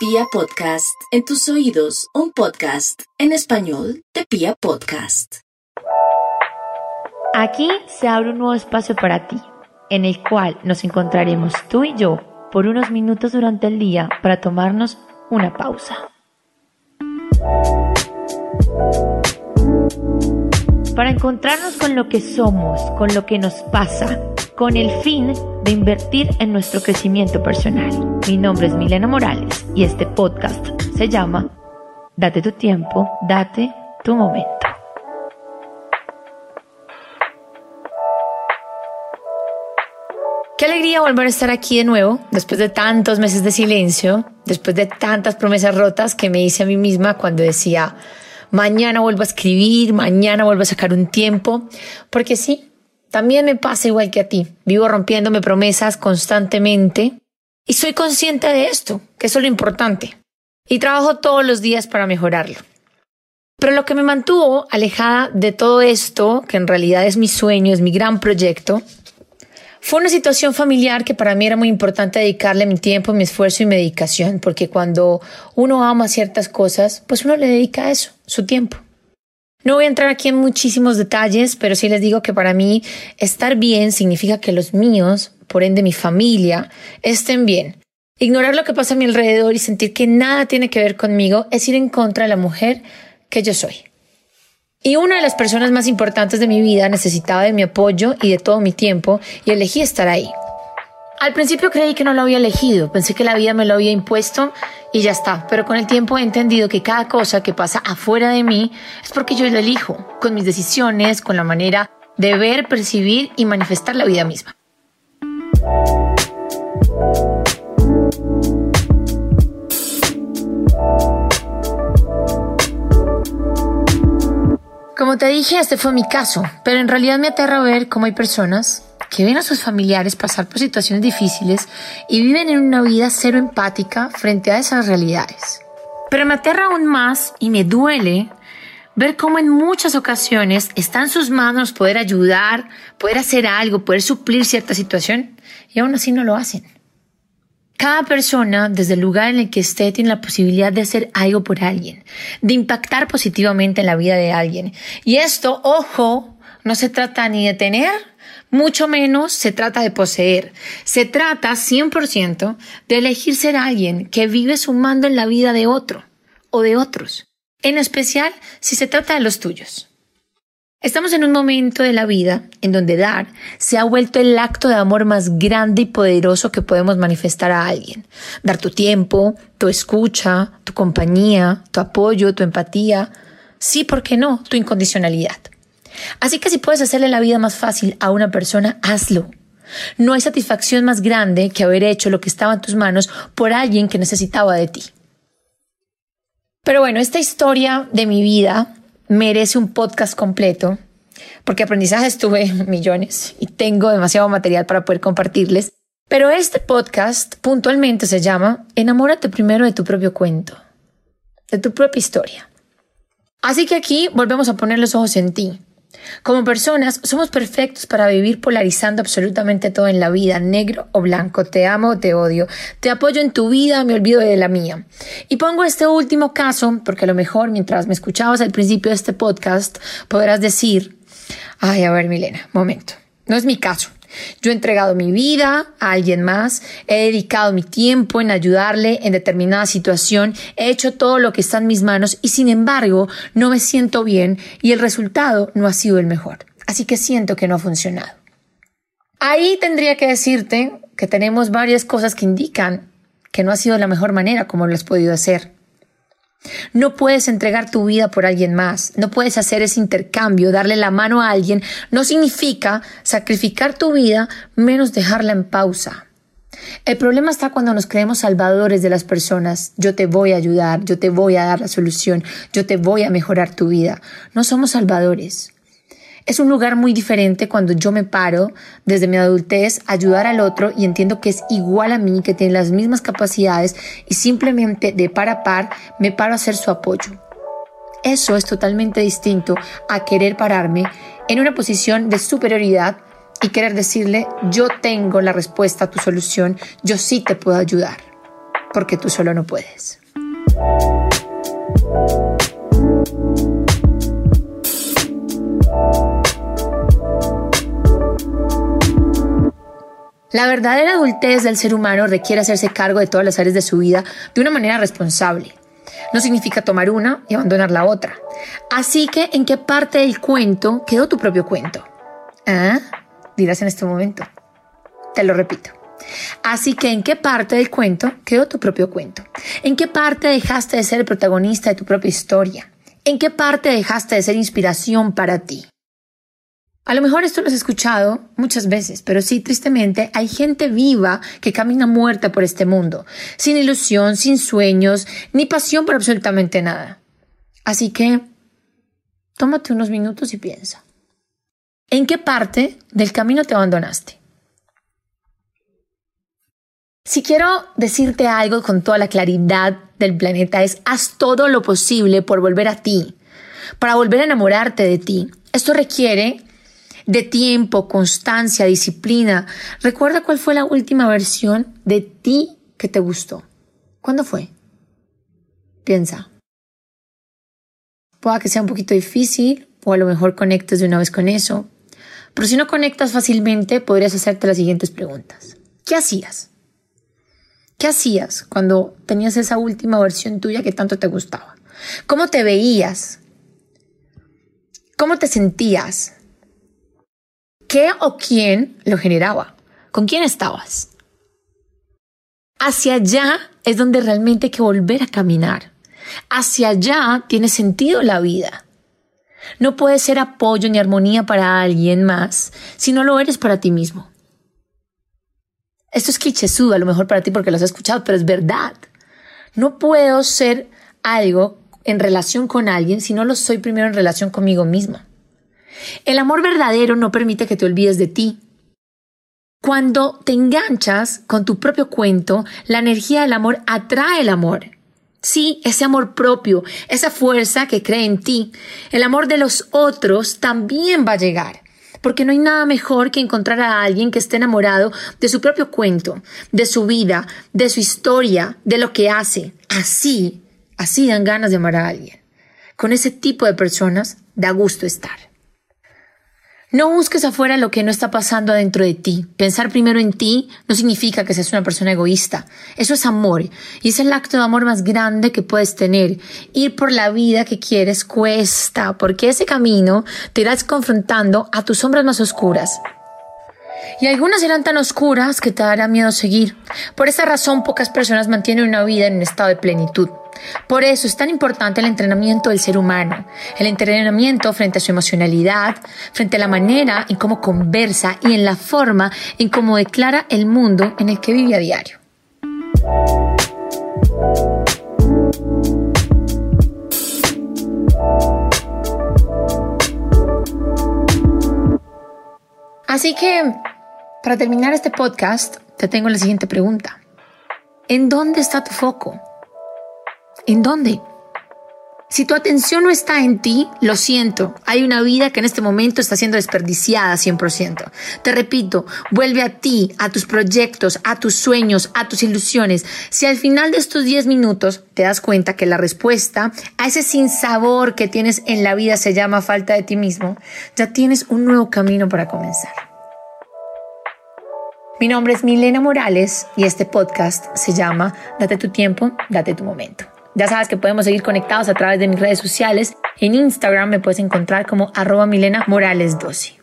Pia Podcast, en tus oídos, un podcast en español de Pia Podcast. Aquí se abre un nuevo espacio para ti, en el cual nos encontraremos tú y yo por unos minutos durante el día para tomarnos una pausa. Para encontrarnos con lo que somos, con lo que nos pasa, con el fin de invertir en nuestro crecimiento personal. Mi nombre es Milena Morales y este podcast se llama Date tu tiempo, date tu momento. Qué alegría volver a estar aquí de nuevo, después de tantos meses de silencio, después de tantas promesas rotas que me hice a mí misma cuando decía, mañana vuelvo a escribir, mañana vuelvo a sacar un tiempo, porque sí, también me pasa igual que a ti. Vivo rompiéndome promesas constantemente y soy consciente de esto, que eso es lo importante. Y trabajo todos los días para mejorarlo. Pero lo que me mantuvo alejada de todo esto, que en realidad es mi sueño, es mi gran proyecto, fue una situación familiar que para mí era muy importante dedicarle mi tiempo, mi esfuerzo y mi dedicación, porque cuando uno ama ciertas cosas, pues uno le dedica a eso, su tiempo. No voy a entrar aquí en muchísimos detalles, pero sí les digo que para mí estar bien significa que los míos, por ende mi familia, estén bien. Ignorar lo que pasa a mi alrededor y sentir que nada tiene que ver conmigo es ir en contra de la mujer que yo soy. Y una de las personas más importantes de mi vida necesitaba de mi apoyo y de todo mi tiempo y elegí estar ahí. Al principio creí que no lo había elegido, pensé que la vida me lo había impuesto y ya está, pero con el tiempo he entendido que cada cosa que pasa afuera de mí es porque yo lo elijo, con mis decisiones, con la manera de ver, percibir y manifestar la vida misma. Como te dije, este fue mi caso, pero en realidad me aterra ver cómo hay personas que ven a sus familiares pasar por situaciones difíciles y viven en una vida cero empática frente a esas realidades. Pero me aterra aún más y me duele ver cómo en muchas ocasiones está en sus manos poder ayudar, poder hacer algo, poder suplir cierta situación y aún así no lo hacen. Cada persona, desde el lugar en el que esté, tiene la posibilidad de hacer algo por alguien, de impactar positivamente en la vida de alguien. Y esto, ojo, no se trata ni de tener mucho menos se trata de poseer. Se trata 100% de elegir ser alguien que vive sumando en la vida de otro o de otros, en especial si se trata de los tuyos. Estamos en un momento de la vida en donde dar se ha vuelto el acto de amor más grande y poderoso que podemos manifestar a alguien. Dar tu tiempo, tu escucha, tu compañía, tu apoyo, tu empatía. Sí, ¿por qué no? Tu incondicionalidad. Así que si puedes hacerle la vida más fácil a una persona, hazlo. No hay satisfacción más grande que haber hecho lo que estaba en tus manos por alguien que necesitaba de ti. Pero bueno, esta historia de mi vida merece un podcast completo, porque aprendizajes tuve millones y tengo demasiado material para poder compartirles. Pero este podcast puntualmente se llama Enamórate primero de tu propio cuento, de tu propia historia. Así que aquí volvemos a poner los ojos en ti, como personas somos perfectos para vivir polarizando absolutamente todo en la vida, negro o blanco, te amo o te odio, te apoyo en tu vida, me olvido de la mía. Y pongo este último caso porque a lo mejor mientras me escuchabas al principio de este podcast podrás decir, ay, a ver Milena, momento, no es mi caso. Yo he entregado mi vida a alguien más, he dedicado mi tiempo en ayudarle en determinada situación, he hecho todo lo que está en mis manos y sin embargo no me siento bien y el resultado no ha sido el mejor. Así que siento que no ha funcionado. Ahí tendría que decirte que tenemos varias cosas que indican que no ha sido la mejor manera como lo has podido hacer. No puedes entregar tu vida por alguien más, no puedes hacer ese intercambio, darle la mano a alguien, no significa sacrificar tu vida menos dejarla en pausa. El problema está cuando nos creemos salvadores de las personas. Yo te voy a ayudar, yo te voy a dar la solución, yo te voy a mejorar tu vida. No somos salvadores. Es un lugar muy diferente cuando yo me paro desde mi adultez a ayudar al otro y entiendo que es igual a mí, que tiene las mismas capacidades y simplemente de par a par me paro a hacer su apoyo. Eso es totalmente distinto a querer pararme en una posición de superioridad y querer decirle yo tengo la respuesta a tu solución, yo sí te puedo ayudar. porque tú solo no puedes. La verdadera adultez del ser humano requiere hacerse cargo de todas las áreas de su vida de una manera responsable. No significa tomar una y abandonar la otra. Así que, ¿en qué parte del cuento quedó tu propio cuento? ¿Ah? Dirás en este momento. Te lo repito. Así que, ¿en qué parte del cuento quedó tu propio cuento? ¿En qué parte dejaste de ser el protagonista de tu propia historia? ¿En qué parte dejaste de ser inspiración para ti? A lo mejor esto lo has escuchado muchas veces, pero sí, tristemente, hay gente viva que camina muerta por este mundo, sin ilusión, sin sueños, ni pasión por absolutamente nada. Así que, tómate unos minutos y piensa. ¿En qué parte del camino te abandonaste? Si quiero decirte algo con toda la claridad del planeta es haz todo lo posible por volver a ti, para volver a enamorarte de ti. Esto requiere de tiempo, constancia, disciplina. Recuerda cuál fue la última versión de ti que te gustó. ¿Cuándo fue? Piensa. Pueda que sea un poquito difícil o a lo mejor conectes de una vez con eso. Pero si no conectas fácilmente, podrías hacerte las siguientes preguntas. ¿Qué hacías? ¿Qué hacías cuando tenías esa última versión tuya que tanto te gustaba? ¿Cómo te veías? ¿Cómo te sentías? ¿Qué o quién lo generaba? ¿Con quién estabas? Hacia allá es donde realmente hay que volver a caminar. Hacia allá tiene sentido la vida. No puedes ser apoyo ni armonía para alguien más si no lo eres para ti mismo. Esto es clichésudo a lo mejor para ti porque lo has escuchado, pero es verdad. No puedo ser algo en relación con alguien si no lo soy primero en relación conmigo misma. El amor verdadero no permite que te olvides de ti. Cuando te enganchas con tu propio cuento, la energía del amor atrae el amor. Sí, ese amor propio, esa fuerza que cree en ti. El amor de los otros también va a llegar. Porque no hay nada mejor que encontrar a alguien que esté enamorado de su propio cuento, de su vida, de su historia, de lo que hace. Así, así dan ganas de amar a alguien. Con ese tipo de personas da gusto estar. No busques afuera lo que no está pasando adentro de ti. Pensar primero en ti no significa que seas una persona egoísta. Eso es amor. Y es el acto de amor más grande que puedes tener. Ir por la vida que quieres cuesta, porque ese camino te irás confrontando a tus sombras más oscuras. Y algunas serán tan oscuras que te dará miedo seguir. Por esa razón pocas personas mantienen una vida en un estado de plenitud. Por eso es tan importante el entrenamiento del ser humano, el entrenamiento frente a su emocionalidad, frente a la manera en cómo conversa y en la forma en cómo declara el mundo en el que vive a diario. Así que, para terminar este podcast, te tengo la siguiente pregunta. ¿En dónde está tu foco? ¿En dónde? Si tu atención no está en ti, lo siento, hay una vida que en este momento está siendo desperdiciada 100%. Te repito, vuelve a ti, a tus proyectos, a tus sueños, a tus ilusiones. Si al final de estos 10 minutos te das cuenta que la respuesta a ese sinsabor que tienes en la vida se llama falta de ti mismo, ya tienes un nuevo camino para comenzar. Mi nombre es Milena Morales y este podcast se llama Date tu tiempo, date tu momento. Ya sabes que podemos seguir conectados a través de mis redes sociales. En Instagram me puedes encontrar como arroba Milena Morales 12.